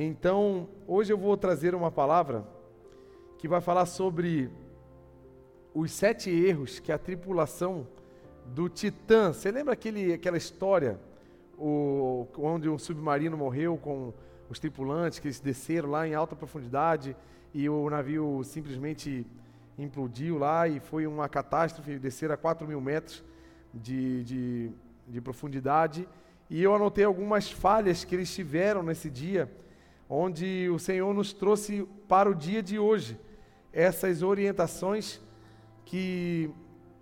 Então, hoje eu vou trazer uma palavra que vai falar sobre os sete erros que a tripulação do Titã. Você lembra aquele, aquela história o, onde um submarino morreu com os tripulantes que eles desceram lá em alta profundidade e o navio simplesmente implodiu lá e foi uma catástrofe, descer a 4 mil metros de, de, de profundidade. E eu anotei algumas falhas que eles tiveram nesse dia onde o Senhor nos trouxe para o dia de hoje essas orientações que,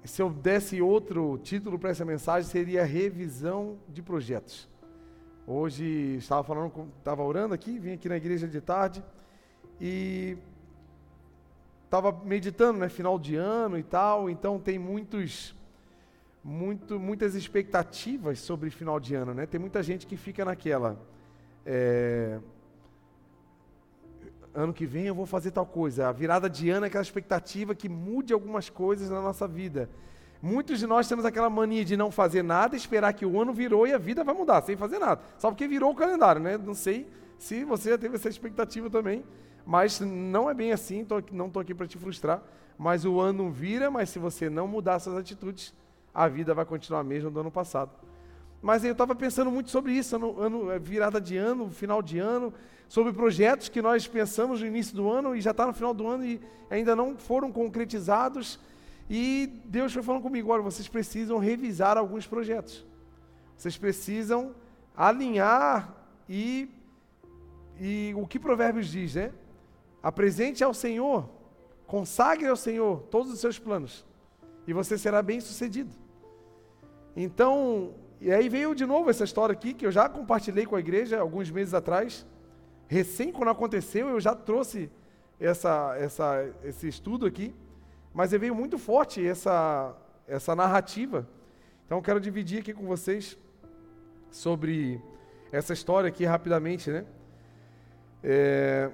se eu desse outro título para essa mensagem, seria revisão de projetos. Hoje estava falando, estava orando aqui, vim aqui na igreja de tarde e estava meditando, né, final de ano e tal, então tem muitos muito, muitas expectativas sobre final de ano, né? Tem muita gente que fica naquela é, ano que vem eu vou fazer tal coisa. A virada de ano é aquela expectativa que mude algumas coisas na nossa vida. Muitos de nós temos aquela mania de não fazer nada, esperar que o ano virou e a vida vai mudar, sem fazer nada. Só porque virou o calendário, né? Não sei se você já teve essa expectativa também, mas não é bem assim, tô, não estou aqui para te frustrar. Mas o ano vira, mas se você não mudar suas atitudes, a vida vai continuar a mesma do ano passado. Mas eu estava pensando muito sobre isso, ano, ano, virada de ano, final de ano, sobre projetos que nós pensamos no início do ano e já está no final do ano e ainda não foram concretizados. E Deus foi falando comigo: olha, vocês precisam revisar alguns projetos. Vocês precisam alinhar e, e o que Provérbios diz, né? Apresente ao Senhor, consagre ao Senhor todos os seus planos e você será bem sucedido. Então, e aí veio de novo essa história aqui que eu já compartilhei com a igreja alguns meses atrás. Recém quando aconteceu, eu já trouxe essa, essa, esse estudo aqui, mas veio muito forte essa, essa narrativa. Então, eu quero dividir aqui com vocês sobre essa história aqui rapidamente, né? É,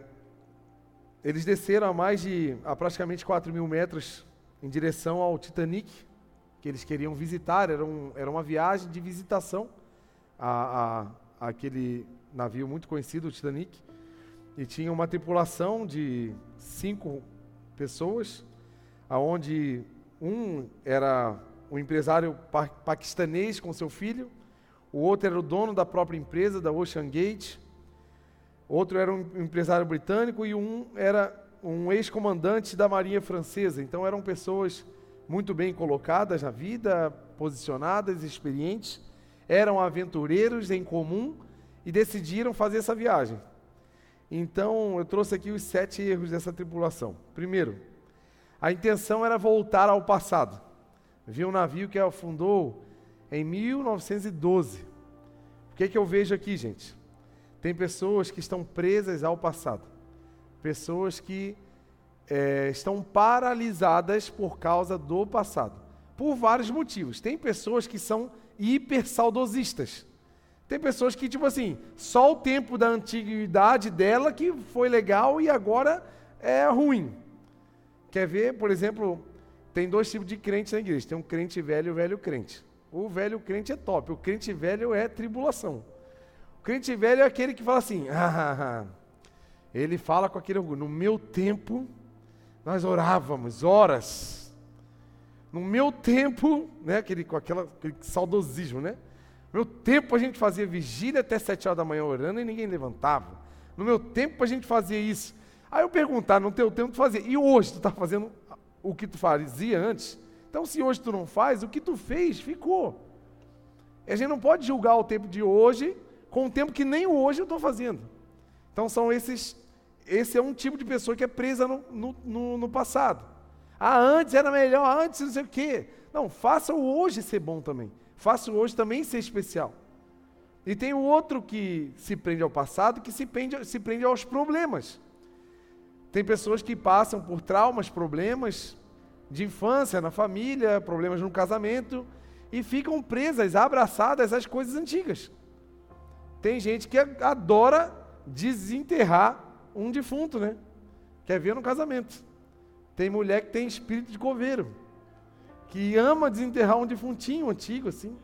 eles desceram a mais de, a praticamente 4 mil metros em direção ao Titanic, que eles queriam visitar, era, um, era uma viagem de visitação a, a, a aquele navio muito conhecido, o Titanic, e tinha uma tripulação de cinco pessoas, aonde um era um empresário pa paquistanês com seu filho, o outro era o dono da própria empresa, da Ocean Gate, outro era um empresário britânico e um era um ex-comandante da Marinha Francesa. Então eram pessoas muito bem colocadas na vida, posicionadas, experientes, eram aventureiros em comum e decidiram fazer essa viagem. Então, eu trouxe aqui os sete erros dessa tripulação. Primeiro, a intenção era voltar ao passado. Vi um navio que afundou em 1912. O que, é que eu vejo aqui, gente? Tem pessoas que estão presas ao passado. Pessoas que é, estão paralisadas por causa do passado. Por vários motivos. Tem pessoas que são hiper saudosistas. Tem pessoas que, tipo assim, só o tempo da antiguidade dela que foi legal e agora é ruim. Quer ver, por exemplo, tem dois tipos de crentes na igreja. Tem um crente velho e um velho crente. O velho crente é top, o crente velho é tribulação. O crente velho é aquele que fala assim, ah, ele fala com aquele orgulho, no meu tempo nós orávamos horas. No meu tempo, né, aquele, com aquela, aquele saudosismo, né? Meu tempo a gente fazia vigília até sete horas da manhã orando e ninguém levantava. No meu tempo a gente fazia isso. Aí eu perguntar, no teu tempo tu fazia. E hoje tu está fazendo o que tu fazia antes? Então se hoje tu não faz, o que tu fez ficou. E a gente não pode julgar o tempo de hoje com o tempo que nem hoje eu estou fazendo. Então são esses esse é um tipo de pessoa que é presa no, no, no, no passado. Ah, antes era melhor, antes não sei o quê. Não, faça o hoje ser bom também. Faça hoje também ser especial. E tem o outro que se prende ao passado, que se prende, se prende aos problemas. Tem pessoas que passam por traumas, problemas de infância, na família, problemas no casamento, e ficam presas, abraçadas às coisas antigas. Tem gente que adora desenterrar um defunto, né? Quer ver no casamento. Tem mulher que tem espírito de coveiro, que ama desenterrar um defuntinho antigo assim.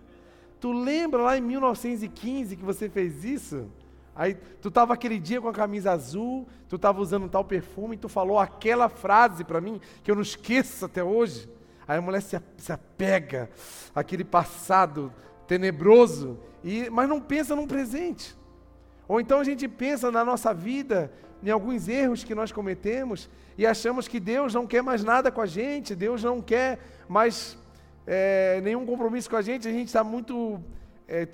Tu lembra lá em 1915 que você fez isso? Aí tu tava aquele dia com a camisa azul, tu tava usando tal perfume, tu falou aquela frase para mim que eu não esqueço até hoje. Aí a mulher se, se apega àquele passado tenebroso, e, mas não pensa num presente. Ou então a gente pensa na nossa vida, em alguns erros que nós cometemos, e achamos que Deus não quer mais nada com a gente, Deus não quer mais é, nenhum compromisso com a gente, a gente está muito. É,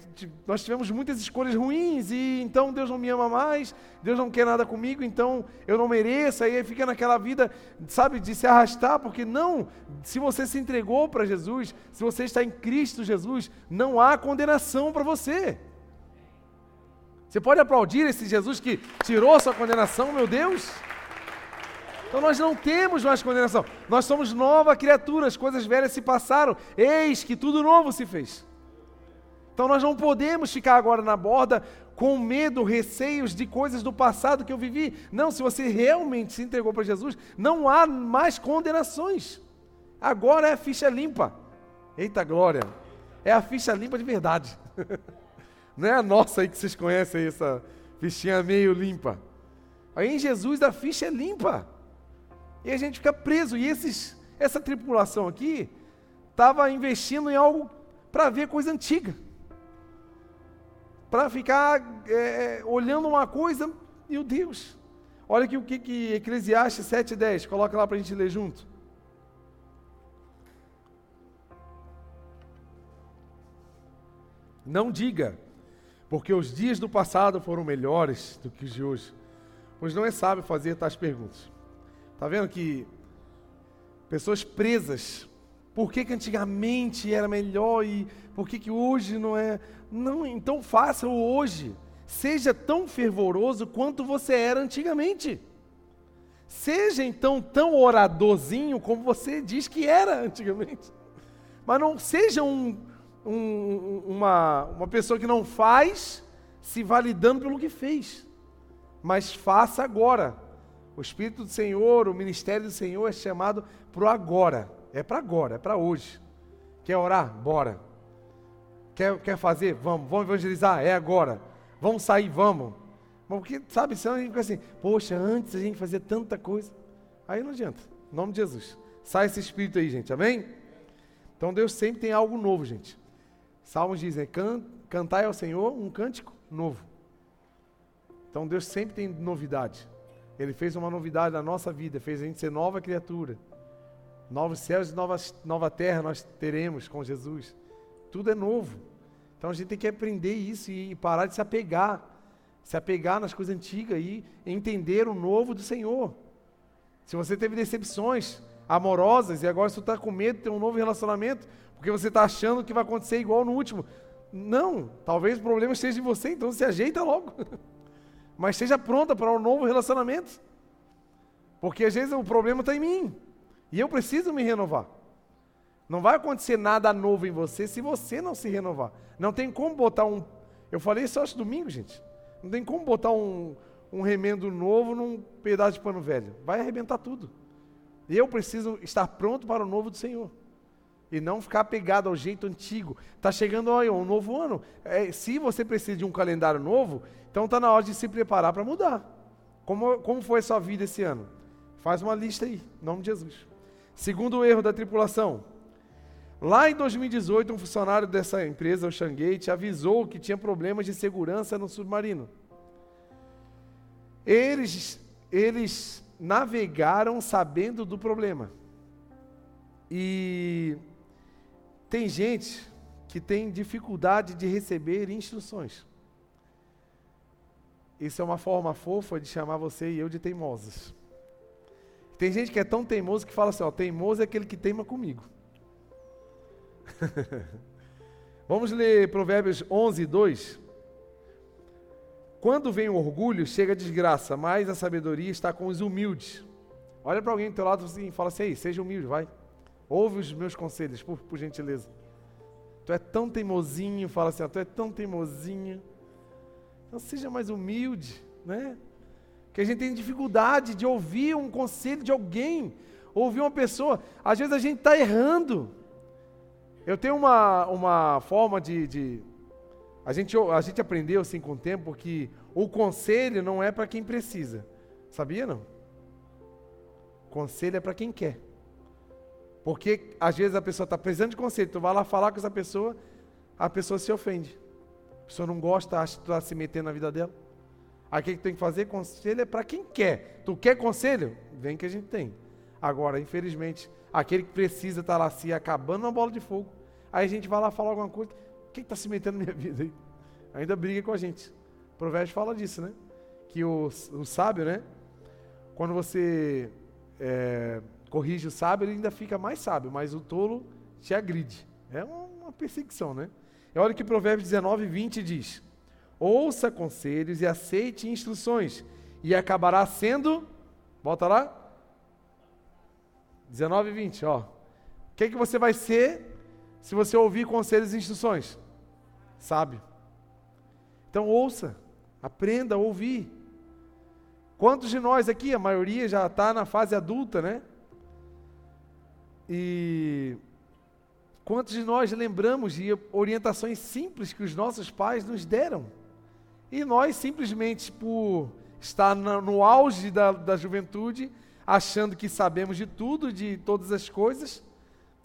nós tivemos muitas escolhas ruins e então Deus não me ama mais, Deus não quer nada comigo, então eu não mereço, aí fica naquela vida, sabe, de se arrastar, porque não, se você se entregou para Jesus, se você está em Cristo Jesus, não há condenação para você. Você pode aplaudir esse Jesus que tirou sua condenação, meu Deus? Então nós não temos mais condenação. Nós somos nova criatura, as coisas velhas se passaram. Eis que tudo novo se fez. Então nós não podemos ficar agora na borda com medo, receios de coisas do passado que eu vivi. Não, se você realmente se entregou para Jesus, não há mais condenações. Agora é a ficha limpa. Eita glória! É a ficha limpa de verdade. Não é a nossa aí que vocês conhecem, essa fichinha meio limpa. Aí em Jesus a ficha é limpa. E a gente fica preso. E esses, essa tripulação aqui estava investindo em algo para ver coisa antiga. Para ficar é, olhando uma coisa, meu Deus. Olha aqui o que, que Eclesiastes 7,10, coloca lá para a gente ler junto. Não diga, porque os dias do passado foram melhores do que os de hoje, pois não é sábio fazer tais perguntas. Está vendo que pessoas presas, por que, que antigamente era melhor e por que, que hoje não é? Não, então faça o hoje. Seja tão fervoroso quanto você era antigamente. Seja então tão oradorzinho como você diz que era antigamente. Mas não seja um, um, uma, uma pessoa que não faz se validando pelo que fez. Mas faça agora. O Espírito do Senhor, o ministério do Senhor é chamado para o agora. É para agora, é para hoje. Quer orar? Bora. Quer, quer fazer? Vamos. Vamos evangelizar? É agora. Vamos sair? Vamos. Porque, sabe, senão a gente fica assim, poxa, antes a gente fazia tanta coisa. Aí não adianta. Em nome de Jesus. Sai esse espírito aí, gente. Amém? Então Deus sempre tem algo novo, gente. Salmos dizem, Can, cantai ao Senhor um cântico novo. Então Deus sempre tem novidade. Ele fez uma novidade na nossa vida, fez a gente ser nova criatura. Novos céus e novas, nova terra nós teremos com Jesus. Tudo é novo. Então a gente tem que aprender isso e parar de se apegar. Se apegar nas coisas antigas e entender o novo do Senhor. Se você teve decepções amorosas e agora você está com medo de ter um novo relacionamento, porque você está achando que vai acontecer igual no último. Não, talvez o problema esteja em você, então se ajeita logo. Mas esteja pronta para um novo relacionamento. Porque às vezes o problema está em mim. E eu preciso me renovar. Não vai acontecer nada novo em você se você não se renovar. Não tem como botar um. Eu falei isso acho domingo, gente. Não tem como botar um, um remendo novo num pedaço de pano velho. Vai arrebentar tudo. E eu preciso estar pronto para o novo do Senhor. E não ficar apegado ao jeito antigo. Está chegando ó, um novo ano. É, se você precisa de um calendário novo, então está na hora de se preparar para mudar. Como, como foi a sua vida esse ano? Faz uma lista aí, em nome de Jesus. Segundo erro da tripulação. Lá em 2018, um funcionário dessa empresa, o Shangate, avisou que tinha problemas de segurança no submarino. Eles, eles navegaram sabendo do problema. E tem gente que tem dificuldade de receber instruções. Isso é uma forma fofa de chamar você e eu de teimosos. Tem gente que é tão teimoso que fala assim: ó, teimoso é aquele que teima comigo. Vamos ler Provérbios 11, 2. Quando vem o orgulho, chega a desgraça, mas a sabedoria está com os humildes. Olha para alguém do teu lado assim, e fala assim: seja humilde, vai. Ouve os meus conselhos, por, por gentileza. Tu é tão teimosinho, fala assim, tu é tão teimosinho. Então seja mais humilde, né? Que a gente tem dificuldade de ouvir um conselho de alguém, ouvir uma pessoa. Às vezes a gente está errando. Eu tenho uma, uma forma de, de. a, gente, a gente aprendeu assim com o tempo que o conselho não é para quem precisa. Sabia não? Conselho é para quem quer. Porque às vezes a pessoa está precisando de conselho, tu vai lá falar com essa pessoa, a pessoa se ofende. A pessoa não gosta, acha que tu está se metendo na vida dela. Aí o que, que tem que fazer? Conselho é para quem quer. Tu quer conselho? Vem que a gente tem. Agora, infelizmente, aquele que precisa estar tá lá se acabando uma bola de fogo. Aí a gente vai lá falar alguma coisa. Quem está se metendo na minha vida aí? Ainda briga com a gente. O provérbio fala disso, né? Que o, o sábio, né? Quando você é, corrige o sábio, ele ainda fica mais sábio, mas o tolo te agride. É uma perseguição, né? E olha que Provérbios 19, 20 diz: Ouça conselhos e aceite instruções, e acabará sendo. Volta lá. 19 e 20, ó. O que, que você vai ser se você ouvir conselhos e instruções? Sábio. Então ouça, aprenda a ouvir. Quantos de nós aqui, a maioria já está na fase adulta, né? E quantos de nós lembramos de orientações simples que os nossos pais nos deram? E nós, simplesmente por estar no auge da, da juventude, achando que sabemos de tudo, de todas as coisas,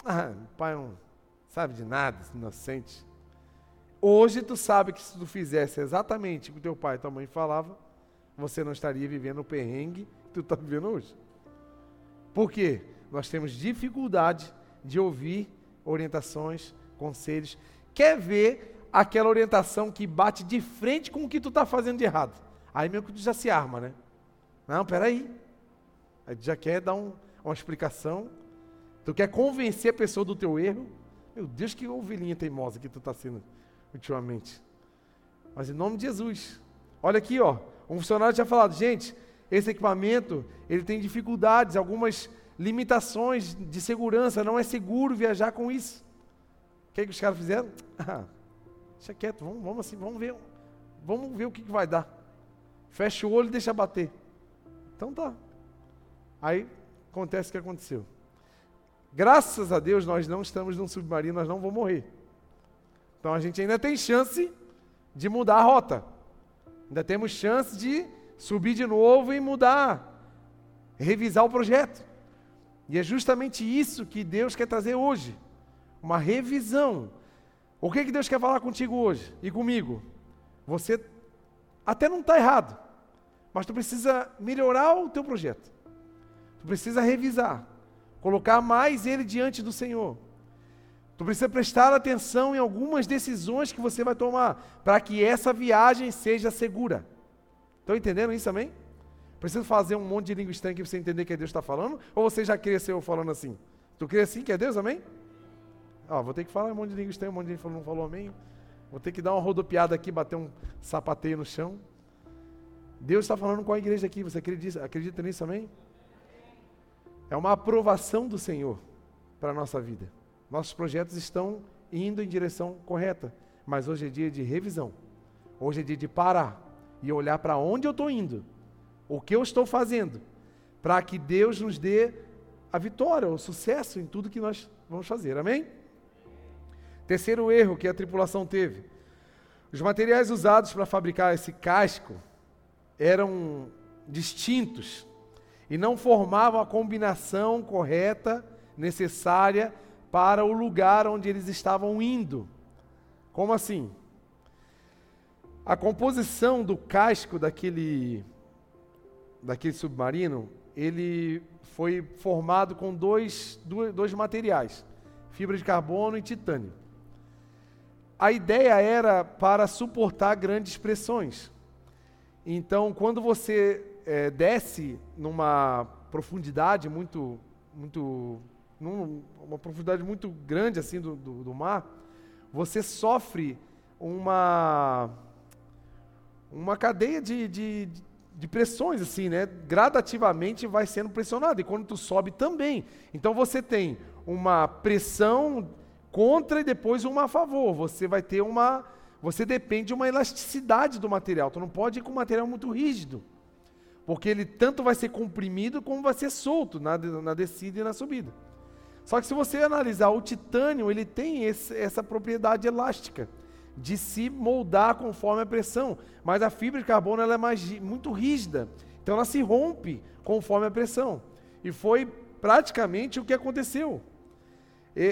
ah, pai não sabe de nada, inocente. Hoje tu sabe que se tu fizesse exatamente o que teu pai e tua mãe falavam, você não estaria vivendo o perrengue que tu está vivendo hoje. Por quê? Nós temos dificuldade de ouvir orientações, conselhos. Quer ver aquela orientação que bate de frente com o que tu está fazendo de errado? Aí mesmo que tu já se arma, né? Não, peraí. Aí tu já quer dar um, uma explicação. Tu quer convencer a pessoa do teu erro. Meu Deus, que ovelhinha teimosa que tu está sendo ultimamente. Mas em nome de Jesus. Olha aqui, ó. Um funcionário tinha falado, gente, esse equipamento, ele tem dificuldades, algumas limitações de segurança, não é seguro viajar com isso. O que, é que os caras fizeram? Ah, deixa quieto, vamos, vamos assim, vamos ver, vamos ver o que, que vai dar. Fecha o olho e deixa bater. Então tá. Aí acontece o que aconteceu. Graças a Deus nós não estamos num submarino, nós não vamos morrer. Então a gente ainda tem chance de mudar a rota. Ainda temos chance de subir de novo e mudar, revisar o projeto. E é justamente isso que Deus quer trazer hoje. Uma revisão. O que, que Deus quer falar contigo hoje e comigo? Você até não está errado, mas tu precisa melhorar o teu projeto. Tu precisa revisar, colocar mais ele diante do Senhor. Tu precisa prestar atenção em algumas decisões que você vai tomar para que essa viagem seja segura. Estão entendendo isso também? Preciso fazer um monte de língua estranha para você entender que é Deus está falando? Ou você já cresceu falando assim? Tu crê assim que é Deus, amém? Ó, vou ter que falar um monte de língua estranha, um monte de gente não falou amém. Vou ter que dar uma rodopiada aqui, bater um sapateio no chão. Deus está falando com a igreja aqui, você acredita, acredita nisso, amém? É uma aprovação do Senhor para a nossa vida. Nossos projetos estão indo em direção correta, mas hoje é dia de revisão. Hoje é dia de parar e olhar para onde eu estou indo, o que eu estou fazendo, para que Deus nos dê a vitória, o sucesso em tudo que nós vamos fazer. Amém? Terceiro erro que a tripulação teve: os materiais usados para fabricar esse casco eram distintos e não formavam a combinação correta, necessária para o lugar onde eles estavam indo. Como assim? A composição do casco daquele, daquele submarino, ele foi formado com dois, dois materiais, fibra de carbono e titânio. A ideia era para suportar grandes pressões. Então, quando você é, desce numa profundidade muito, muito numa profundidade muito grande assim do, do, do mar, você sofre uma uma cadeia de, de, de, pressões, assim, né? Gradativamente vai sendo pressionado. E quando tu sobe também. Então você tem uma pressão contra e depois uma a favor. Você vai ter uma. Você depende de uma elasticidade do material. Tu não pode ir com um material muito rígido. Porque ele tanto vai ser comprimido como vai ser solto na, na descida e na subida. Só que se você analisar o titânio, ele tem esse, essa propriedade elástica. De se moldar conforme a pressão. Mas a fibra de carbono ela é mais, muito rígida, então ela se rompe conforme a pressão. E foi praticamente o que aconteceu.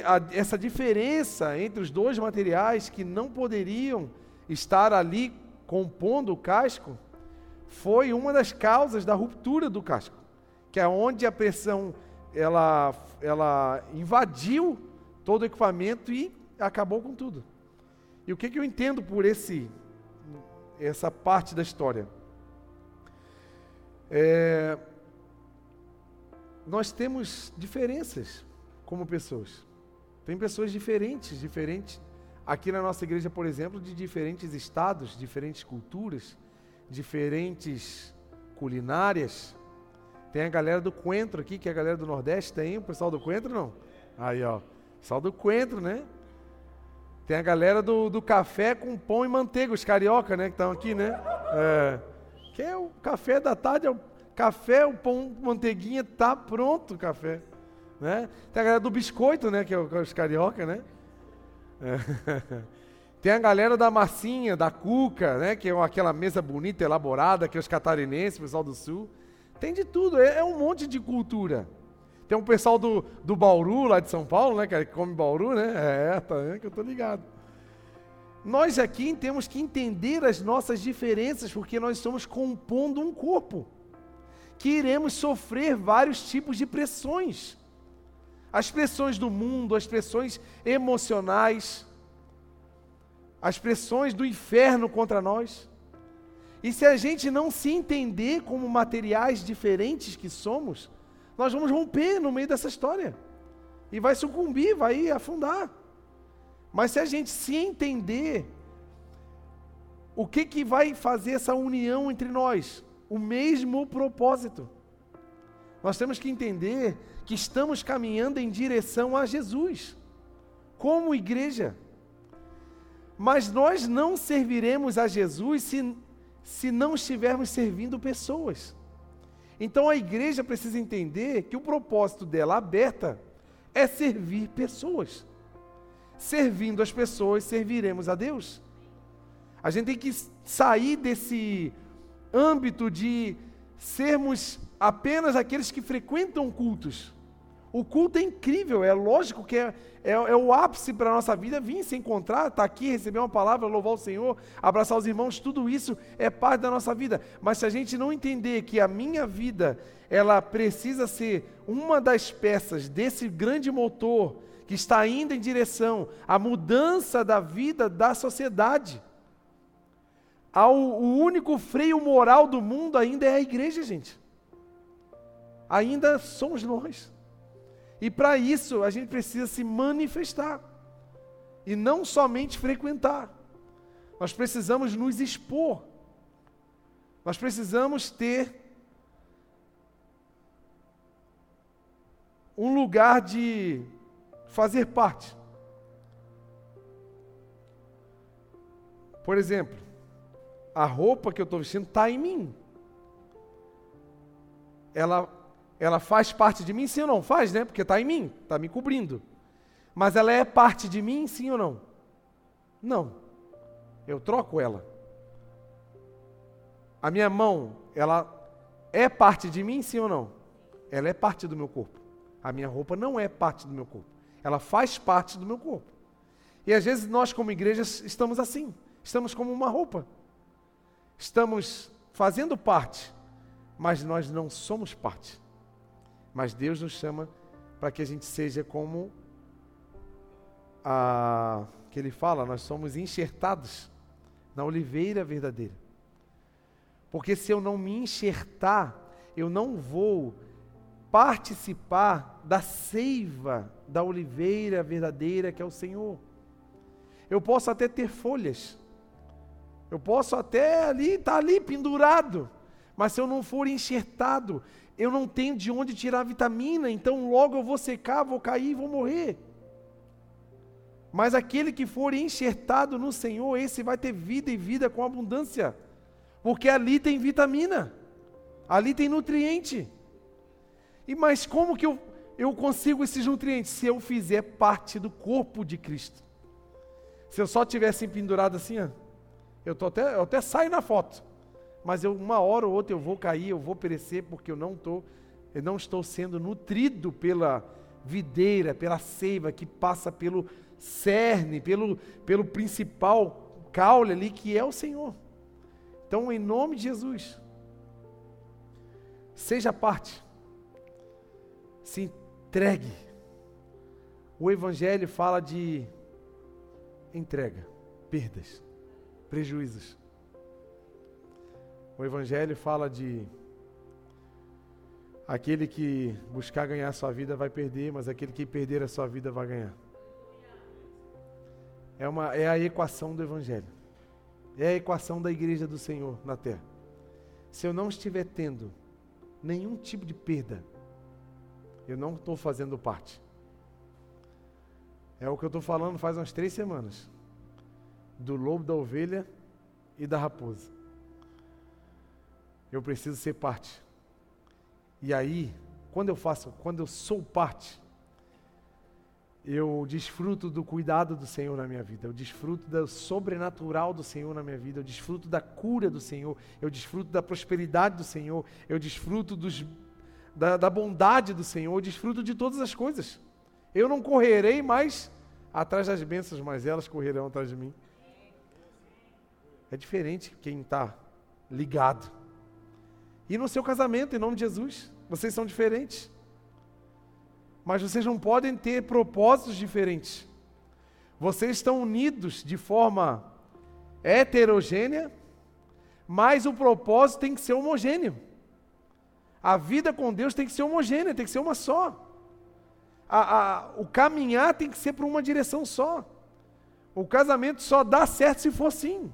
A, essa diferença entre os dois materiais que não poderiam estar ali compondo o casco foi uma das causas da ruptura do casco, que é onde a pressão ela, ela invadiu todo o equipamento e acabou com tudo. E o que, que eu entendo por esse essa parte da história? É, nós temos diferenças como pessoas. Tem pessoas diferentes, diferentes. Aqui na nossa igreja, por exemplo, de diferentes estados, diferentes culturas, diferentes culinárias. Tem a galera do Coentro aqui, que é a galera do Nordeste, tem o pessoal do Coentro não? Aí, ó. Pessoal do Coentro, né? Tem a galera do, do café com pão e manteiga, os carioca, né? Que estão aqui, né? É, que é o café da tarde, é o café, o pão, manteiguinha, tá pronto o café. Né? Tem a galera do biscoito, né? Que é, é os carioca, né? É. Tem a galera da massinha, da cuca, né? Que é aquela mesa bonita, elaborada, que é os catarinenses, o pessoal do sul. Tem de tudo, é, é um monte de cultura. Tem um pessoal do, do Bauru, lá de São Paulo, né? Que come Bauru, né? É, tá vendo que eu tô ligado. Nós aqui temos que entender as nossas diferenças, porque nós estamos compondo um corpo. Que iremos sofrer vários tipos de pressões. As pressões do mundo, as pressões emocionais, as pressões do inferno contra nós. E se a gente não se entender como materiais diferentes que somos, nós vamos romper no meio dessa história. E vai sucumbir, vai afundar. Mas se a gente se entender, o que, que vai fazer essa união entre nós? O mesmo propósito. Nós temos que entender que estamos caminhando em direção a Jesus, como igreja. Mas nós não serviremos a Jesus se, se não estivermos servindo pessoas. Então a igreja precisa entender que o propósito dela aberta é servir pessoas. Servindo as pessoas, serviremos a Deus. A gente tem que sair desse âmbito de sermos apenas aqueles que frequentam cultos. O culto é incrível, é lógico que é, é, é o ápice para a nossa vida vir se encontrar, estar tá aqui, receber uma palavra, louvar o Senhor, abraçar os irmãos, tudo isso é parte da nossa vida. Mas se a gente não entender que a minha vida, ela precisa ser uma das peças desse grande motor que está indo em direção à mudança da vida da sociedade, ao, o único freio moral do mundo ainda é a igreja, gente. Ainda somos nós. E para isso a gente precisa se manifestar e não somente frequentar. Nós precisamos nos expor. Nós precisamos ter um lugar de fazer parte. Por exemplo, a roupa que eu estou vestindo está em mim. Ela ela faz parte de mim, sim ou não? Faz, né? Porque está em mim, está me cobrindo. Mas ela é parte de mim, sim ou não? Não. Eu troco ela. A minha mão, ela é parte de mim, sim ou não? Ela é parte do meu corpo. A minha roupa não é parte do meu corpo. Ela faz parte do meu corpo. E às vezes nós, como igreja, estamos assim. Estamos como uma roupa. Estamos fazendo parte, mas nós não somos parte. Mas Deus nos chama para que a gente seja como a que ele fala, nós somos enxertados na oliveira verdadeira. Porque se eu não me enxertar, eu não vou participar da seiva da oliveira verdadeira que é o Senhor. Eu posso até ter folhas, eu posso até ali estar tá ali pendurado, mas se eu não for enxertado, eu não tenho de onde tirar vitamina, então logo eu vou secar, vou cair e vou morrer. Mas aquele que for enxertado no Senhor, esse vai ter vida e vida com abundância, porque ali tem vitamina, ali tem nutriente. E mas como que eu, eu consigo esses nutrientes? Se eu fizer parte do corpo de Cristo. Se eu só tivesse pendurado assim, ó, eu, tô até, eu até saio na foto. Mas eu, uma hora ou outra eu vou cair, eu vou perecer, porque eu não, tô, eu não estou sendo nutrido pela videira, pela seiva que passa pelo cerne, pelo, pelo principal caule ali, que é o Senhor. Então, em nome de Jesus, seja parte, se entregue. O Evangelho fala de entrega, perdas, prejuízos. O Evangelho fala de aquele que buscar ganhar a sua vida vai perder, mas aquele que perder a sua vida vai ganhar. É, uma, é a equação do Evangelho. É a equação da igreja do Senhor na terra. Se eu não estiver tendo nenhum tipo de perda, eu não estou fazendo parte. É o que eu estou falando faz umas três semanas. Do lobo, da ovelha e da raposa. Eu preciso ser parte. E aí, quando eu faço, quando eu sou parte, eu desfruto do cuidado do Senhor na minha vida, eu desfruto do sobrenatural do Senhor na minha vida, eu desfruto da cura do Senhor, eu desfruto da prosperidade do Senhor, eu desfruto dos, da, da bondade do Senhor, eu desfruto de todas as coisas. Eu não correrei mais atrás das bênçãos, mas elas correrão atrás de mim. É diferente quem está ligado. E no seu casamento, em nome de Jesus, vocês são diferentes. Mas vocês não podem ter propósitos diferentes. Vocês estão unidos de forma heterogênea, mas o propósito tem que ser homogêneo. A vida com Deus tem que ser homogênea, tem que ser uma só. A, a, o caminhar tem que ser para uma direção só. O casamento só dá certo se for assim.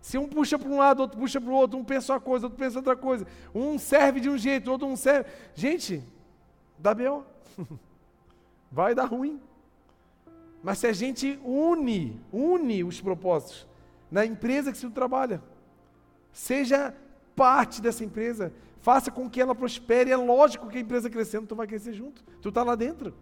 Se um puxa para um lado, outro puxa para o outro, um pensa uma coisa, outro pensa outra coisa. Um serve de um jeito, outro não serve. Gente, dá B.O. Vai dar ruim. Mas se a gente une, une os propósitos na empresa que você trabalha, seja parte dessa empresa, faça com que ela prospere. É lógico que a empresa crescendo, tu vai crescer junto. Tu está lá dentro.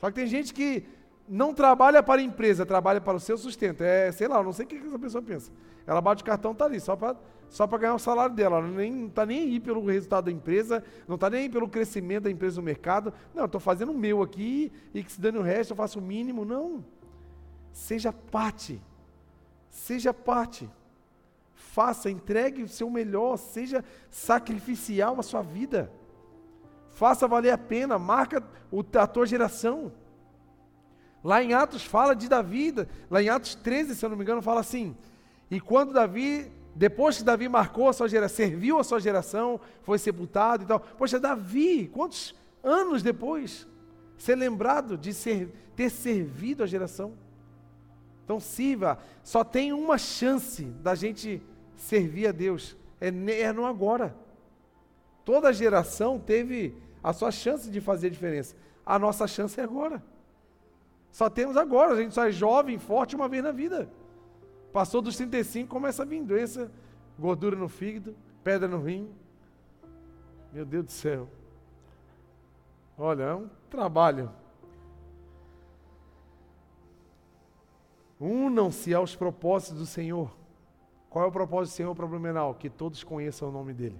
Só que tem gente que não trabalha para a empresa, trabalha para o seu sustento. É, sei lá, eu não sei o que essa pessoa pensa. Ela bate o cartão, está ali, só para só ganhar o salário dela. Ela não está nem aí pelo resultado da empresa, não está nem aí pelo crescimento da empresa no mercado. Não, estou fazendo o meu aqui e que se dane o resto, eu faço o mínimo. Não. Seja parte. Seja parte. Faça, entregue o seu melhor, seja sacrificial a sua vida. Faça valer a pena, marca a tua geração. Lá em Atos fala de Davi, lá em Atos 13, se eu não me engano, fala assim: E quando Davi, depois que Davi marcou a sua geração, serviu a sua geração, foi sepultado e tal. Poxa, Davi, quantos anos depois, ser lembrado de ser, ter servido a geração? Então sirva, só tem uma chance da gente servir a Deus, é, é no agora. Toda geração teve a sua chance de fazer diferença. A nossa chance é agora. Só temos agora, a gente só é jovem, forte uma vez na vida. Passou dos 35, começa a vir doença, gordura no fígado, pedra no rim. Meu Deus do céu. Olha, é um trabalho. Unam-se aos propósitos do Senhor. Qual é o propósito do Senhor para Blumenau? Que todos conheçam o nome dele.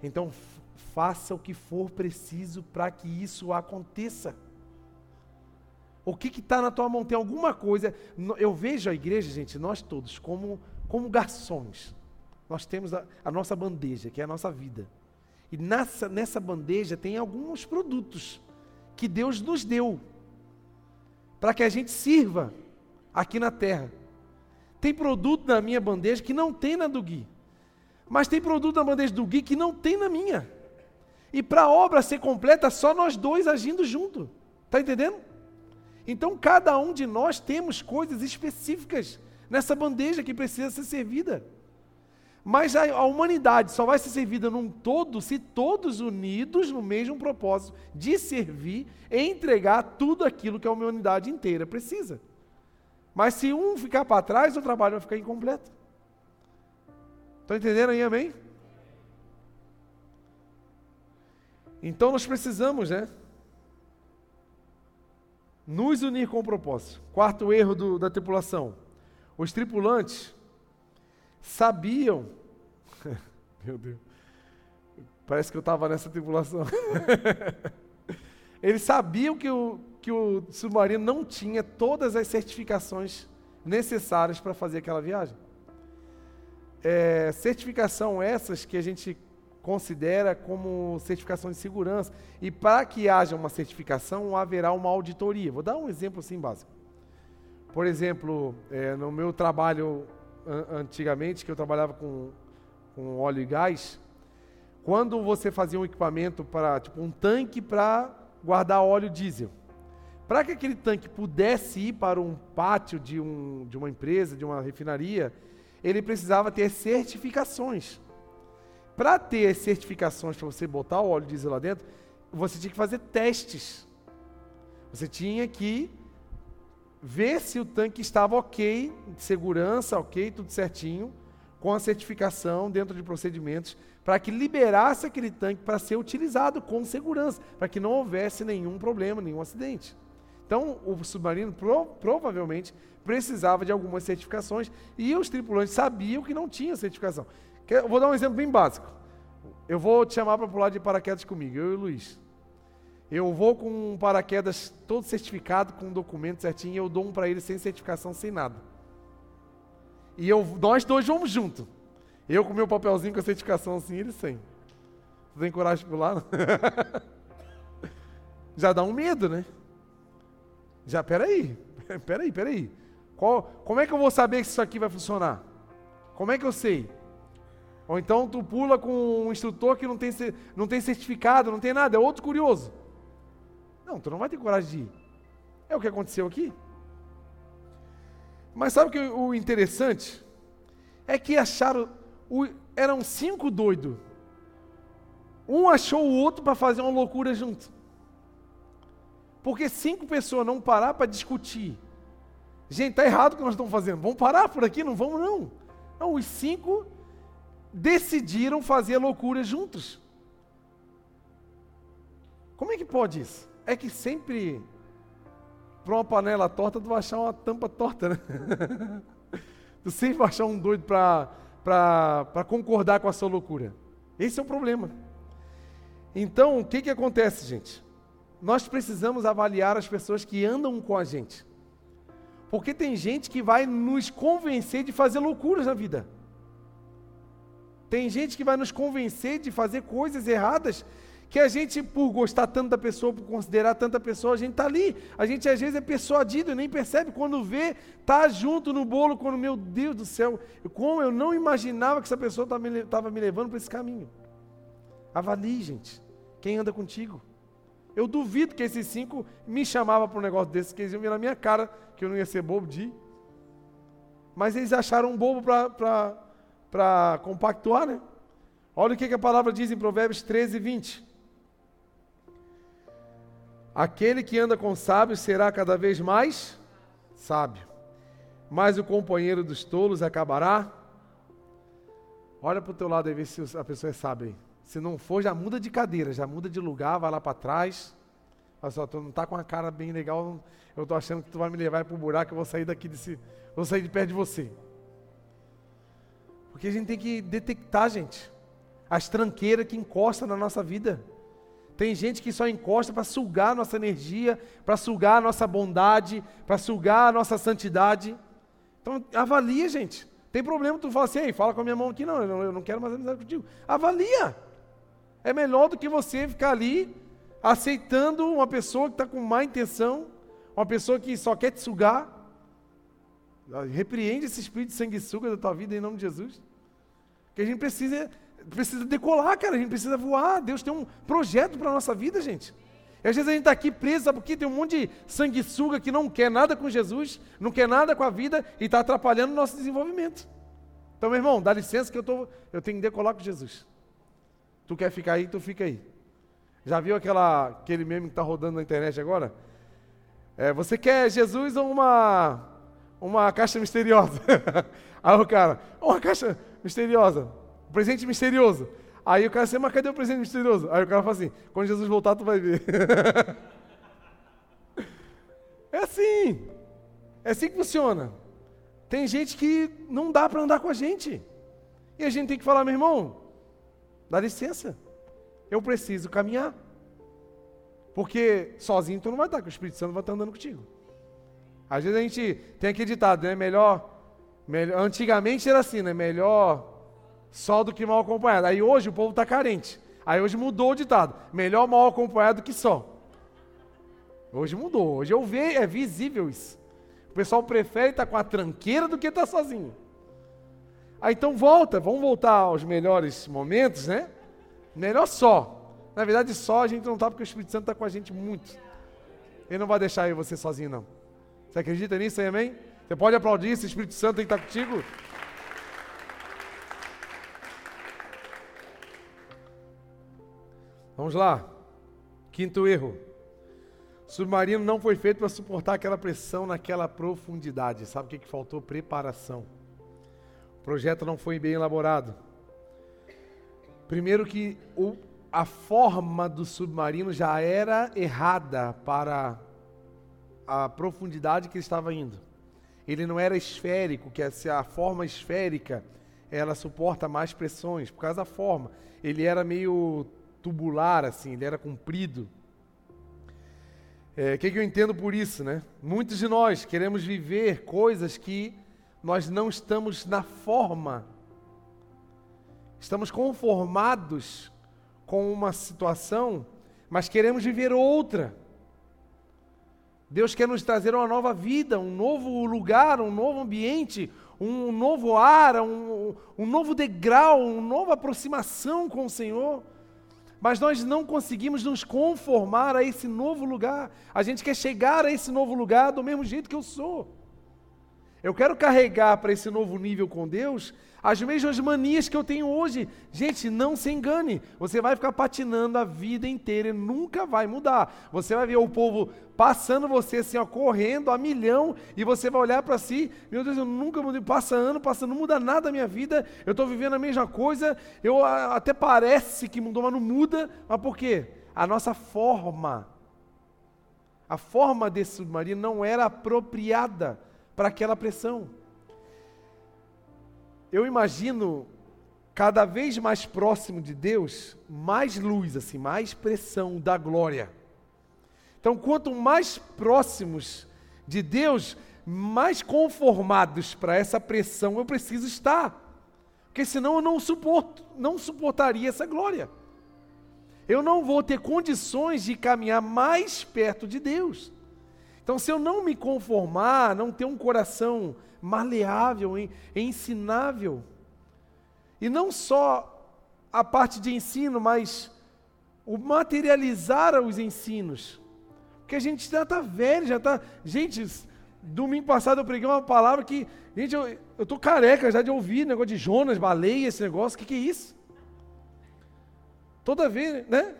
Então, faça o que for preciso para que isso aconteça. O que está na tua mão? Tem alguma coisa. Eu vejo a igreja, gente, nós todos, como, como garçons. Nós temos a, a nossa bandeja, que é a nossa vida. E nessa, nessa bandeja tem alguns produtos que Deus nos deu para que a gente sirva aqui na terra. Tem produto na minha bandeja que não tem na do Gui. Mas tem produto na bandeja do Gui que não tem na minha. E para a obra ser completa, só nós dois agindo junto. Está entendendo? Então, cada um de nós temos coisas específicas nessa bandeja que precisa ser servida. Mas a, a, humanidade só vai ser servida num todo se todos unidos no mesmo propósito de servir e entregar tudo aquilo que a humanidade inteira precisa. Mas se um ficar para trás, o trabalho vai ficar incompleto. Estão entendendo aí, amém? Então nós precisamos, né? Nos unir com o propósito. Quarto erro do, da tripulação. Os tripulantes sabiam. Meu Deus. Parece que eu estava nessa tripulação. Eles sabiam que o, que o submarino não tinha todas as certificações necessárias para fazer aquela viagem. É, certificação essas que a gente considera como certificação de segurança. E para que haja uma certificação, haverá uma auditoria. Vou dar um exemplo assim básico. Por exemplo, é, no meu trabalho an antigamente, que eu trabalhava com, com óleo e gás, quando você fazia um equipamento para, tipo, um tanque para guardar óleo diesel, para que aquele tanque pudesse ir para um pátio de, um, de uma empresa, de uma refinaria, ele precisava ter certificações. Para ter as certificações para você botar o óleo diesel lá dentro, você tinha que fazer testes. Você tinha que ver se o tanque estava ok, de segurança, ok, tudo certinho, com a certificação dentro de procedimentos, para que liberasse aquele tanque para ser utilizado com segurança, para que não houvesse nenhum problema, nenhum acidente. Então, o submarino pro, provavelmente precisava de algumas certificações e os tripulantes sabiam que não tinha certificação. Eu vou dar um exemplo bem básico. Eu vou te chamar para pular de paraquedas comigo, eu e o Luiz. Eu vou com um paraquedas todo certificado, com um documento certinho, e eu dou um para ele sem certificação, sem nada. E eu, nós dois vamos junto. Eu com meu papelzinho com a certificação assim, ele sem. Você tem coragem de pular? Já dá um medo, né? Já, peraí, peraí, peraí. Qual, como é que eu vou saber que isso aqui vai funcionar? Como é que eu sei? Ou então tu pula com um instrutor que não tem, não tem certificado, não tem nada, é outro curioso. Não, tu não vai ter coragem de ir. É o que aconteceu aqui. Mas sabe o que o interessante? É que acharam, o, eram cinco doidos. Um achou o outro para fazer uma loucura junto. Porque cinco pessoas não parar para discutir. Gente, tá errado o que nós estamos fazendo. Vamos parar por aqui? Não vamos não. Não, os cinco decidiram fazer loucura juntos. Como é que pode isso? É que sempre para uma panela torta tu vai achar uma tampa torta, né? tu sempre vai achar um doido para concordar com a sua loucura. Esse é o problema. Então, o que, que acontece, gente? Nós precisamos avaliar as pessoas que andam com a gente. Porque tem gente que vai nos convencer de fazer loucuras na vida. Tem gente que vai nos convencer de fazer coisas erradas que a gente, por gostar tanto da pessoa, por considerar tanta pessoa, a gente está ali. A gente às vezes é persuadido nem percebe. Quando vê, tá junto no bolo, quando, meu Deus do céu, como eu não imaginava que essa pessoa estava me levando para esse caminho. Avalie, gente, quem anda contigo. Eu duvido que esses cinco me chamavam para um negócio desse, que eles iam vir na minha cara, que eu não ia ser bobo de ir. Mas eles acharam um bobo para para compactuar, né? Olha o que, que a palavra diz em Provérbios 13, 20. Aquele que anda com sábios será cada vez mais sábio, mas o companheiro dos tolos acabará. Olha para o teu lado e vê se a pessoa é sábia aí. Se não for, já muda de cadeira, já muda de lugar, vai lá para trás. Olha só, tu não está com uma cara bem legal, eu estou achando que tu vai me levar para o buraco, eu vou sair daqui desse, vou sair de perto de você. Porque a gente tem que detectar, gente, as tranqueiras que encostam na nossa vida. Tem gente que só encosta para sugar a nossa energia, para sugar a nossa bondade, para sugar a nossa santidade. Então, avalia, gente. Tem problema, tu fala assim, Ei, fala com a minha mão aqui, não, eu não quero mais amizade contigo. Avalia. É melhor do que você ficar ali aceitando uma pessoa que está com má intenção, uma pessoa que só quer te sugar. Repreende esse espírito de sanguessuga da tua vida em nome de Jesus. Que a gente precisa, precisa decolar, cara. A gente precisa voar. Deus tem um projeto para a nossa vida, gente. E às vezes a gente está aqui preso, sabe porque tem um monte de sanguessuga que não quer nada com Jesus, não quer nada com a vida e está atrapalhando o nosso desenvolvimento. Então, meu irmão, dá licença que eu, tô, eu tenho que decolar com Jesus. Tu quer ficar aí, tu fica aí. Já viu aquela, aquele meme que está rodando na internet agora? É, você quer Jesus ou uma, uma caixa misteriosa? aí o cara, uma caixa misteriosa, um presente misterioso. Aí o cara assim, mas cadê o presente misterioso? Aí o cara fala assim, quando Jesus voltar tu vai ver. É assim. É assim que funciona. Tem gente que não dá para andar com a gente. E a gente tem que falar, meu irmão, dá licença. Eu preciso caminhar. Porque sozinho tu não vai estar, que o Espírito Santo vai estar andando contigo. Às vezes a gente tem aquele ditado, né? Melhor, melhor. Antigamente era assim, né? Melhor só do que mal acompanhado. Aí hoje o povo está carente. Aí hoje mudou o ditado. Melhor mal acompanhado que só. Hoje mudou. Hoje eu vejo, é visível isso. O pessoal prefere estar com a tranqueira do que estar sozinho. Aí então volta, vamos voltar aos melhores momentos, né? Melhor só. Na verdade, só a gente não está porque o Espírito Santo está com a gente muito. Ele não vai deixar eu você sozinho, não. Você acredita nisso aí, amém? Você pode aplaudir se o Espírito Santo que estar contigo? Vamos lá. Quinto erro. Submarino não foi feito para suportar aquela pressão naquela profundidade. Sabe o que, que faltou? Preparação. O projeto não foi bem elaborado. Primeiro que o, a forma do submarino já era errada para a profundidade que ele estava indo. Ele não era esférico, que se a forma esférica ela suporta mais pressões, por causa da forma. Ele era meio tubular, assim, ele era comprido. É, o que, que eu entendo por isso, né? Muitos de nós queremos viver coisas que nós não estamos na forma. Estamos conformados com uma situação, mas queremos viver outra. Deus quer nos trazer uma nova vida, um novo lugar, um novo ambiente, um novo ar, um, um novo degrau, uma nova aproximação com o Senhor mas nós não conseguimos nos conformar a esse novo lugar. A gente quer chegar a esse novo lugar do mesmo jeito que eu sou. Eu quero carregar para esse novo nível com Deus as mesmas manias que eu tenho hoje. Gente, não se engane. Você vai ficar patinando a vida inteira e nunca vai mudar. Você vai ver o povo passando você assim, ó, correndo a milhão, e você vai olhar para si, meu Deus, eu nunca mudei, passa ano, passa, não muda nada a minha vida, eu estou vivendo a mesma coisa, eu até parece que mudou, mas não muda. Mas por quê? A nossa forma, a forma desse submarino não era apropriada para aquela pressão. Eu imagino cada vez mais próximo de Deus, mais luz, assim, mais pressão da glória. Então, quanto mais próximos de Deus, mais conformados para essa pressão eu preciso estar. Porque senão eu não suporto, não suportaria essa glória. Eu não vou ter condições de caminhar mais perto de Deus. Então, se eu não me conformar, não ter um coração maleável, ensinável, e não só a parte de ensino, mas o materializar os ensinos, porque a gente já está velho, já está. Gente, domingo passado eu preguei uma palavra que, gente, eu estou careca já de ouvir negócio de Jonas, baleia, esse negócio, o que, que é isso? Toda vez, né?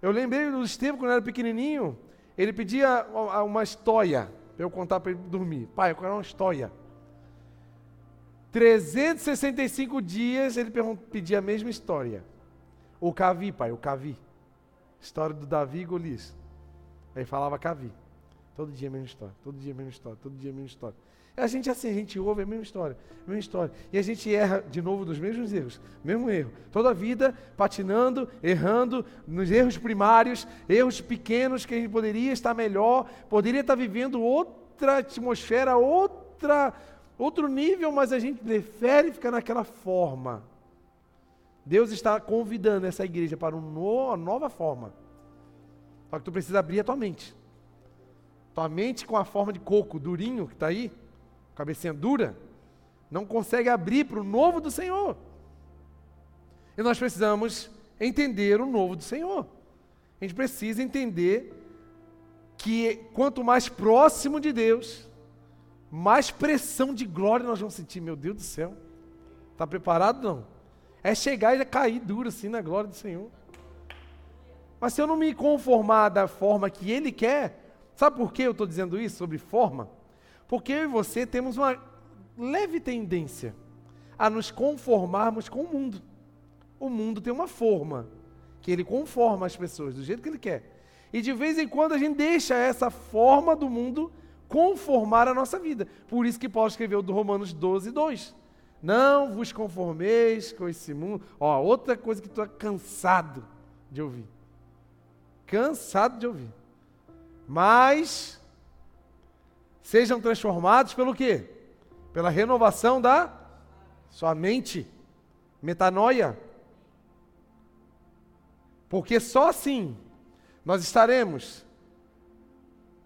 Eu lembrei do Estevam quando era pequenininho, ele pedia uma história para eu contar para ele dormir. Pai, eu quero uma história. 365 dias ele pedia a mesma história. O Cavi, pai, o Cavi. História do Davi e Golias. Aí falava Cavi. Todo dia a mesma história, todo dia a mesma história, todo dia a mesma história. A gente assim, a gente ouve a mesma história, a mesma história. E a gente erra de novo dos mesmos erros, mesmo erro. Toda a vida patinando, errando, nos erros primários, erros pequenos que a gente poderia estar melhor, poderia estar vivendo outra atmosfera, outra, outro nível, mas a gente prefere ficar naquela forma. Deus está convidando essa igreja para uma nova forma. Só que tu precisa abrir a tua mente. Tua mente com a forma de coco, durinho, que está aí, cabecinha dura, não consegue abrir para o novo do Senhor. E nós precisamos entender o novo do Senhor. A gente precisa entender que quanto mais próximo de Deus, mais pressão de glória nós vamos sentir. Meu Deus do céu. Está preparado não? É chegar e cair duro assim na glória do Senhor. Mas se eu não me conformar da forma que Ele quer, sabe por que eu estou dizendo isso sobre forma? Porque eu e você temos uma leve tendência a nos conformarmos com o mundo. O mundo tem uma forma que ele conforma as pessoas do jeito que ele quer. E de vez em quando a gente deixa essa forma do mundo conformar a nossa vida. Por isso que Paulo escreveu do Romanos 12, 2. Não vos conformeis com esse mundo. Ó, outra coisa que é cansado de ouvir. Cansado de ouvir. Mas sejam transformados pelo quê? Pela renovação da sua mente. Metanoia. Porque só assim nós estaremos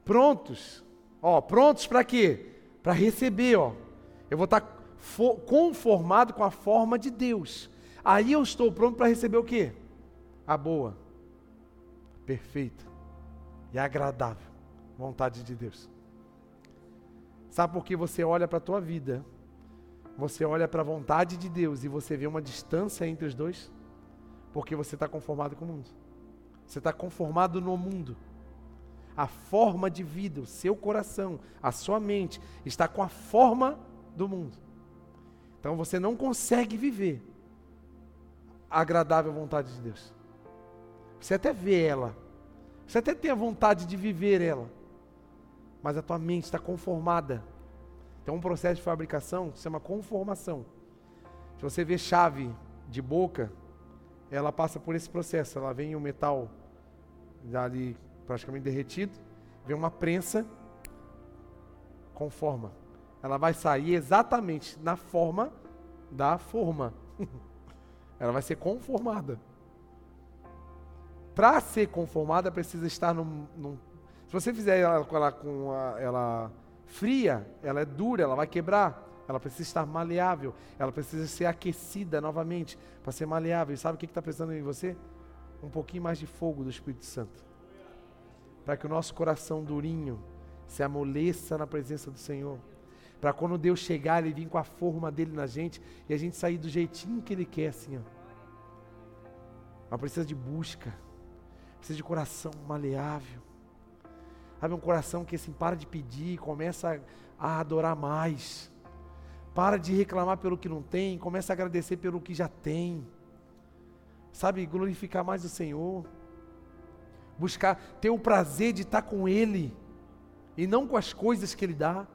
prontos. Ó, prontos para quê? Para receber, ó. Eu vou estar conformado com a forma de Deus. Aí eu estou pronto para receber o quê? A boa, perfeita e agradável vontade de Deus. Sabe por que você olha para a tua vida, você olha para a vontade de Deus e você vê uma distância entre os dois? Porque você está conformado com o mundo. Você está conformado no mundo. A forma de vida, o seu coração, a sua mente está com a forma do mundo. Então você não consegue viver a agradável vontade de Deus. Você até vê ela, você até tem a vontade de viver ela, mas a tua mente está conformada. Então, um processo de fabricação se chama conformação. Se você vê chave de boca, ela passa por esse processo. Ela vem o metal ali praticamente derretido, vem uma prensa, conforma ela vai sair exatamente na forma da forma. ela vai ser conformada. Para ser conformada, precisa estar num, num, Se você fizer ela, ela com a, ela fria, ela é dura, ela vai quebrar. Ela precisa estar maleável. Ela precisa ser aquecida novamente para ser maleável. E sabe o que está precisando em você? Um pouquinho mais de fogo do Espírito Santo. Para que o nosso coração durinho se amoleça na presença do Senhor para quando Deus chegar, Ele vir com a forma dele na gente e a gente sair do jeitinho que Ele quer, assim, ó. Mas precisa de busca, precisa de coração maleável. Sabe, um coração que assim, para de pedir, começa a, adorar mais. Para de reclamar pelo que não tem, começa a agradecer pelo que já tem. Sabe, glorificar mais o Senhor. Buscar, ter o prazer de estar com Ele e não com as coisas que Ele dá.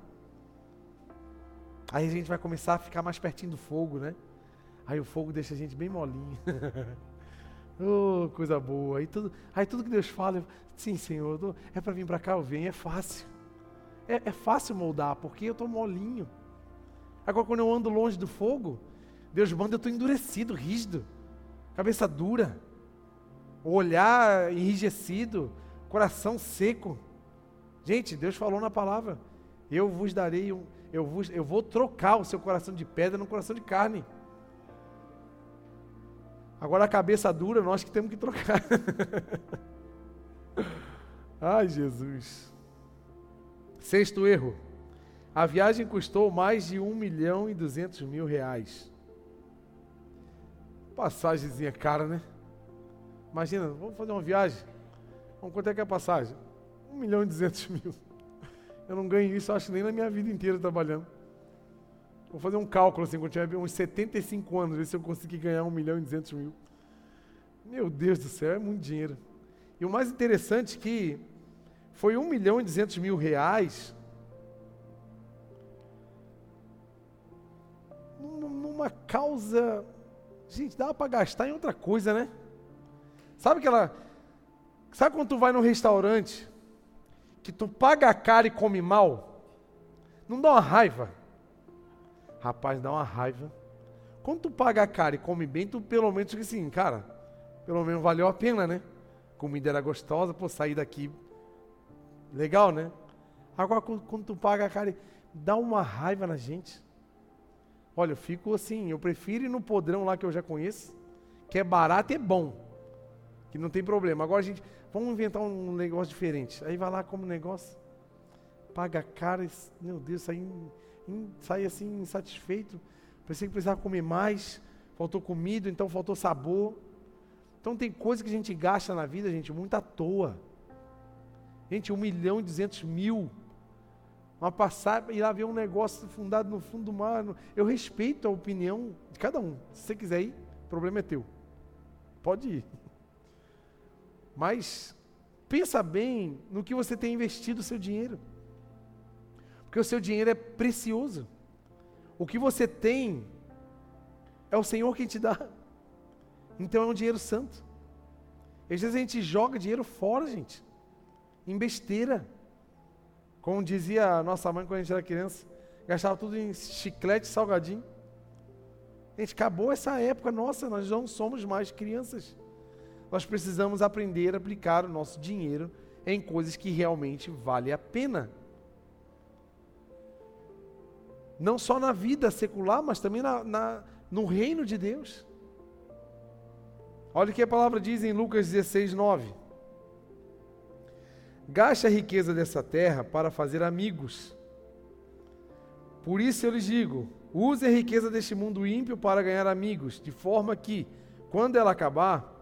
Aí a gente vai começar a ficar mais pertinho do fogo, né? Aí o fogo deixa a gente bem molinho. oh, coisa boa. Aí tudo, aí tudo que Deus fala, sim, Senhor, tô, é para vir para cá, eu venho, é fácil. É, é fácil moldar, porque eu estou molinho. Agora, quando eu ando longe do fogo, Deus manda eu estou endurecido, rígido, cabeça dura, olhar enrijecido, coração seco. Gente, Deus falou na palavra: Eu vos darei um eu vou, eu vou trocar o seu coração de pedra no coração de carne. Agora a cabeça dura, nós que temos que trocar. Ai, Jesus. Sexto erro. A viagem custou mais de um milhão e duzentos mil reais. Passagemzinha cara, né? Imagina, vamos fazer uma viagem. Vamos quanto é que é a passagem? Um milhão e duzentos mil. Eu não ganho isso, acho, nem na minha vida inteira trabalhando. Vou fazer um cálculo assim, quando tiver uns 75 anos, ver se eu conseguir ganhar 1 milhão e 200 mil. Meu Deus do céu, é muito dinheiro. E o mais interessante é que foi 1 milhão e 200 mil reais numa causa. Gente, dava para gastar em outra coisa, né? Sabe aquela. Sabe quando tu vai num restaurante que tu paga caro e come mal, não dá uma raiva? Rapaz, dá uma raiva. Quando tu paga caro e come bem, tu pelo menos fica assim, cara, pelo menos valeu a pena, né? Comida era gostosa, pô, sair daqui. Legal, né? Agora, quando tu paga caro, dá uma raiva na gente. Olha, eu fico assim, eu prefiro ir no podrão lá que eu já conheço, que é barato e é bom. Que não tem problema. Agora a gente, Vamos inventar um negócio diferente. Aí vai lá como negócio, paga caro, meu Deus, sai, sai assim insatisfeito. Pensei que precisava comer mais, faltou comida, então faltou sabor. Então tem coisa que a gente gasta na vida, gente, muito à toa. Gente, um milhão e duzentos mil. Uma passagem, ir lá ver um negócio fundado no fundo do mar. Eu respeito a opinião de cada um. Se você quiser ir, o problema é teu. Pode ir. Mas pensa bem no que você tem investido o seu dinheiro. Porque o seu dinheiro é precioso. O que você tem é o Senhor quem te dá. Então é um dinheiro santo. Às vezes a gente joga dinheiro fora, gente. Em besteira. Como dizia a nossa mãe quando a gente era criança, gastava tudo em chiclete salgadinho. Gente, acabou essa época nossa, nós não somos mais crianças. Nós precisamos aprender a aplicar o nosso dinheiro em coisas que realmente vale a pena. Não só na vida secular, mas também na, na, no reino de Deus. Olha o que a palavra diz em Lucas 16, 9. Gaste a riqueza dessa terra para fazer amigos. Por isso eu lhes digo: use a riqueza deste mundo ímpio para ganhar amigos, de forma que, quando ela acabar,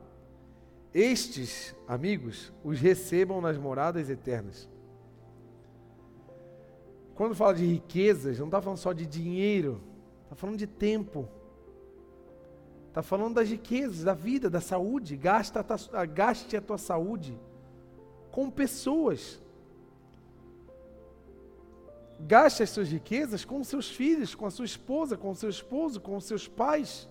estes amigos os recebam nas moradas eternas. Quando fala de riquezas, não está falando só de dinheiro, está falando de tempo. Está falando das riquezas, da vida, da saúde. Gasta a gaste a tua saúde com pessoas. Gaste as suas riquezas com seus filhos, com a sua esposa, com o seu esposo, com os seus pais.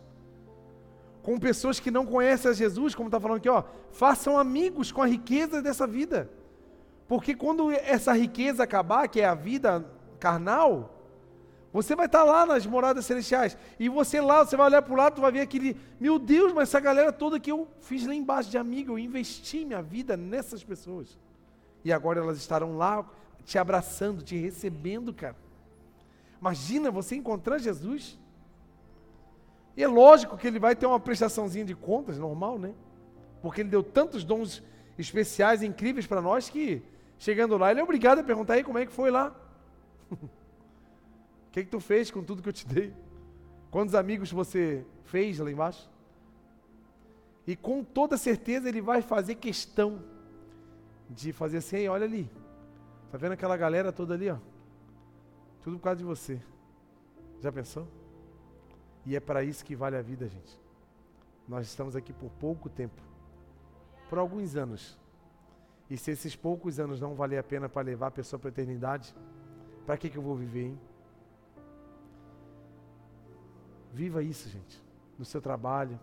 Com pessoas que não conhecem a Jesus, como está falando aqui, ó. Façam amigos com a riqueza dessa vida. Porque quando essa riqueza acabar, que é a vida carnal, você vai estar lá nas moradas celestiais. E você lá, você vai olhar para o lado, tu vai ver aquele. Meu Deus, mas essa galera toda que eu fiz lá embaixo de amigo, eu investi minha vida nessas pessoas. E agora elas estarão lá te abraçando, te recebendo, cara. Imagina você encontrar Jesus. E é lógico que ele vai ter uma prestaçãozinha de contas, normal, né? Porque ele deu tantos dons especiais, incríveis para nós, que chegando lá, ele é obrigado a perguntar aí como é que foi lá. O que, que tu fez com tudo que eu te dei? Quantos amigos você fez lá embaixo? E com toda certeza ele vai fazer questão de fazer assim, olha ali. Tá vendo aquela galera toda ali, ó? Tudo por causa de você. Já pensou? E é para isso que vale a vida, gente. Nós estamos aqui por pouco tempo. Por alguns anos. E se esses poucos anos não valer a pena para levar a pessoa para a eternidade, para que, que eu vou viver, hein? Viva isso, gente. No seu trabalho,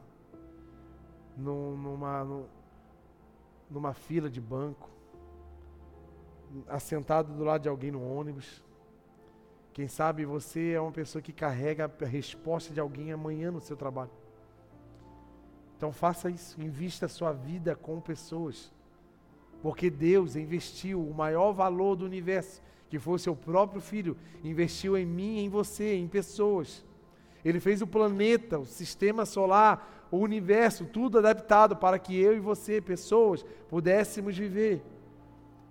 numa, numa fila de banco, assentado do lado de alguém no ônibus. Quem sabe você é uma pessoa que carrega a resposta de alguém amanhã no seu trabalho. Então faça isso, invista a sua vida com pessoas. Porque Deus investiu o maior valor do universo, que foi o seu próprio filho, investiu em mim, em você, em pessoas. Ele fez o planeta, o sistema solar, o universo, tudo adaptado para que eu e você, pessoas, pudéssemos viver.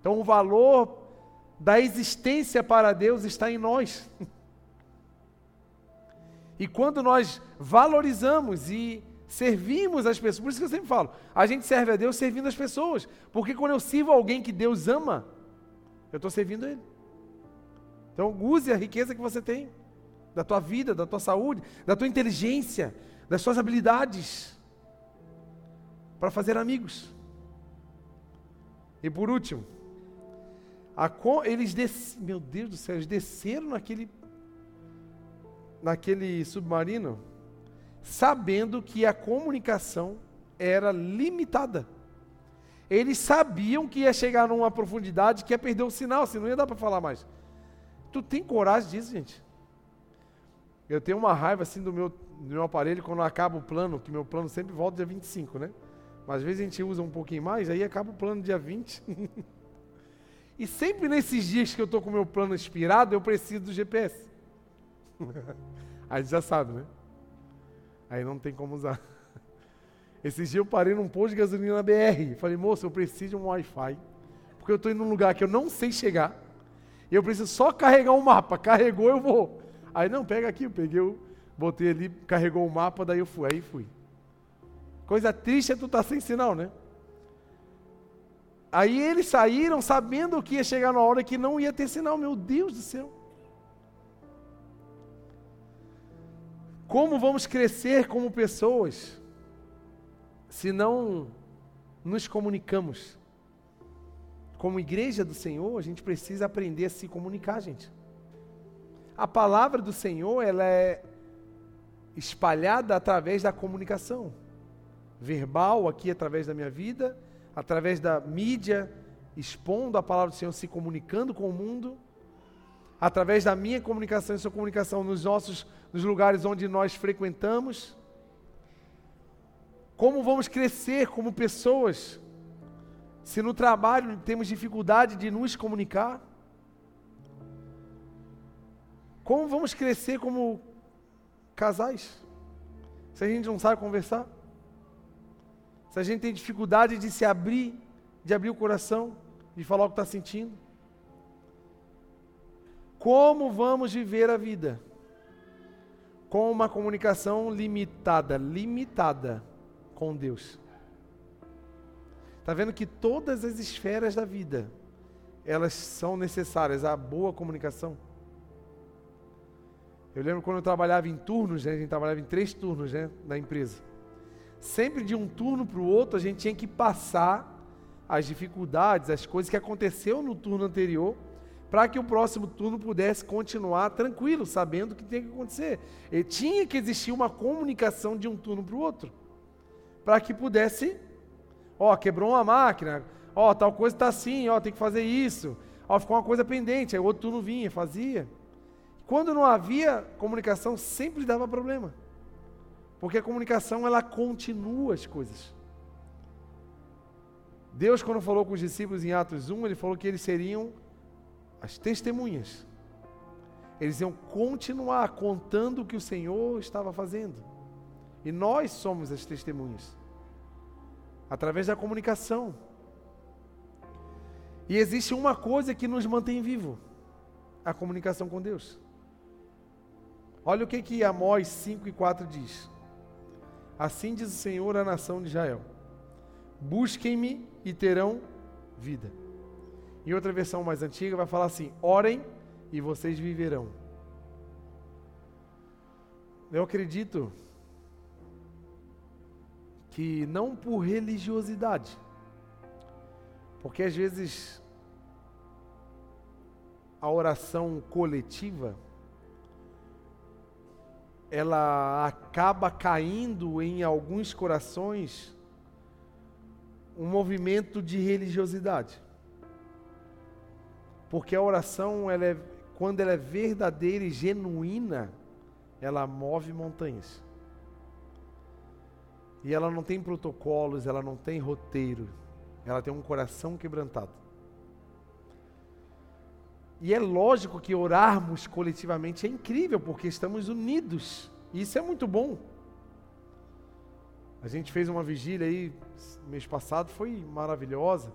Então, o valor da existência para Deus está em nós. E quando nós valorizamos e servimos as pessoas, por isso que eu sempre falo, a gente serve a Deus servindo as pessoas, porque quando eu sirvo alguém que Deus ama, eu estou servindo Ele. Então, use a riqueza que você tem da tua vida, da tua saúde, da tua inteligência, das suas habilidades para fazer amigos. E por último, eles des, meu Deus do céu, eles desceram naquele naquele submarino sabendo que a comunicação era limitada. Eles sabiam que ia chegar numa profundidade que ia perder o sinal, senão não ia dar para falar mais. Tu tem coragem disso, gente? Eu tenho uma raiva assim do meu, do meu aparelho quando acaba o plano, que meu plano sempre volta dia 25, né? Mas às vezes a gente usa um pouquinho mais, aí acaba o plano dia 20. e sempre nesses dias que eu estou com o meu plano expirado, eu preciso do GPS. aí já sabe, né? Aí não tem como usar. Esses dias eu parei num posto de gasolina na BR. Falei, moço, eu preciso de um Wi-Fi. Porque eu estou indo num lugar que eu não sei chegar. Eu preciso só carregar um mapa. Carregou, eu vou. Aí, não, pega aqui, eu peguei, eu botei ali, carregou o mapa, daí eu fui, aí fui. Coisa triste é tu estar tá sem sinal, né? Aí eles saíram sabendo que ia chegar na hora que não ia ter sinal, meu Deus do céu. Como vamos crescer como pessoas se não nos comunicamos? Como igreja do Senhor, a gente precisa aprender a se comunicar, gente. a palavra do Senhor, ela é espalhada através da comunicação verbal aqui através da minha vida, através da mídia, expondo a palavra do Senhor, se comunicando com o mundo, através da minha comunicação e sua comunicação nos nossos nos lugares onde nós frequentamos. Como vamos crescer como pessoas se no trabalho temos dificuldade de nos comunicar? Como vamos crescer como casais? Se a gente não sabe conversar? Se a gente tem dificuldade de se abrir, de abrir o coração, de falar o que está sentindo? Como vamos viver a vida? Com uma comunicação limitada, limitada com Deus. Está vendo que todas as esferas da vida, elas são necessárias, a boa comunicação. Eu lembro quando eu trabalhava em turnos, né, a gente trabalhava em três turnos né, na empresa. Sempre de um turno para o outro, a gente tinha que passar as dificuldades, as coisas que aconteceu no turno anterior, para que o próximo turno pudesse continuar tranquilo, sabendo o que tem que acontecer. E tinha que existir uma comunicação de um turno para o outro, para que pudesse Ó, quebrou uma máquina. Ó, tal coisa está assim, ó, tem que fazer isso. Ó, ficou uma coisa pendente, aí o outro turno vinha, fazia. Quando não havia comunicação, sempre dava problema. Porque a comunicação, ela continua as coisas. Deus, quando falou com os discípulos em Atos 1, ele falou que eles seriam as testemunhas. Eles iam continuar contando o que o Senhor estava fazendo. E nós somos as testemunhas através da comunicação. E existe uma coisa que nos mantém vivo: a comunicação com Deus. Olha o que, que Amós 5 e 4 diz. Assim diz o Senhor à nação de Israel: Busquem-me e terão vida. Em outra versão mais antiga vai falar assim: Orem e vocês viverão. Eu acredito que não por religiosidade, porque às vezes a oração coletiva ela acaba caindo em alguns corações um movimento de religiosidade. Porque a oração, ela é, quando ela é verdadeira e genuína, ela move montanhas. E ela não tem protocolos, ela não tem roteiro. Ela tem um coração quebrantado. E é lógico que orarmos coletivamente é incrível, porque estamos unidos. E isso é muito bom. A gente fez uma vigília aí mês passado, foi maravilhosa.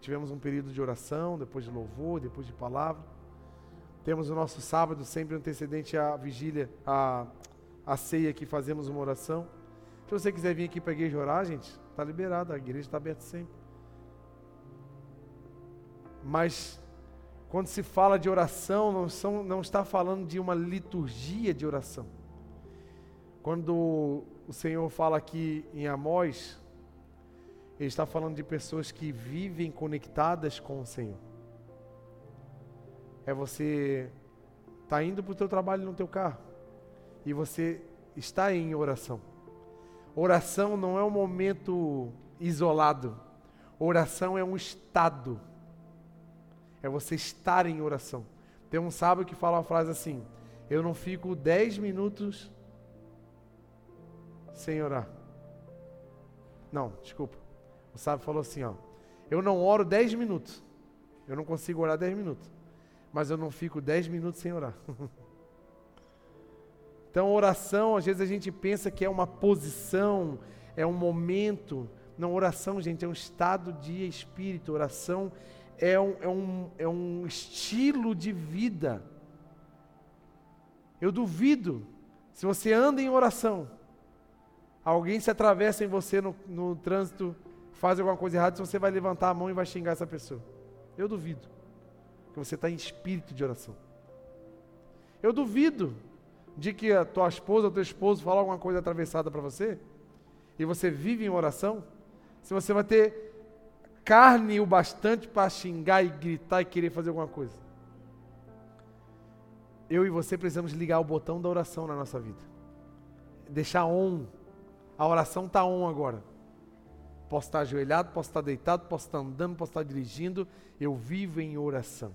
Tivemos um período de oração, depois de louvor, depois de palavra. Temos o nosso sábado sempre antecedente à vigília, à, à ceia que fazemos uma oração. Se você quiser vir aqui para a igreja orar, gente, está liberado, a igreja está aberta sempre. Mas quando se fala de oração, não, são, não está falando de uma liturgia de oração. Quando o Senhor fala aqui em Amós, Ele está falando de pessoas que vivem conectadas com o Senhor. É você tá indo para o teu trabalho no teu carro e você está em oração. Oração não é um momento isolado. Oração é um estado. É você estar em oração. Tem um sábio que fala uma frase assim: Eu não fico dez minutos sem orar. Não, desculpa. O sábio falou assim: ó, Eu não oro dez minutos. Eu não consigo orar dez minutos. Mas eu não fico dez minutos sem orar. Então, oração, às vezes a gente pensa que é uma posição, é um momento. Não, oração, gente, é um estado de espírito. Oração é um, é um, é um estilo de vida. Eu duvido, se você anda em oração, alguém se atravessa em você no, no trânsito, faz alguma coisa errada, se você vai levantar a mão e vai xingar essa pessoa. Eu duvido que você está em espírito de oração. Eu duvido de que a tua esposa ou teu esposo fala alguma coisa atravessada para você, e você vive em oração, se você vai ter carne o bastante para xingar e gritar e querer fazer alguma coisa. eu e você precisamos ligar o botão da oração na nossa vida. Deixar on. A oração está on agora. Posso estar ajoelhado, posso estar deitado, posso estar andando, posso estar dirigindo. Eu vivo em oração.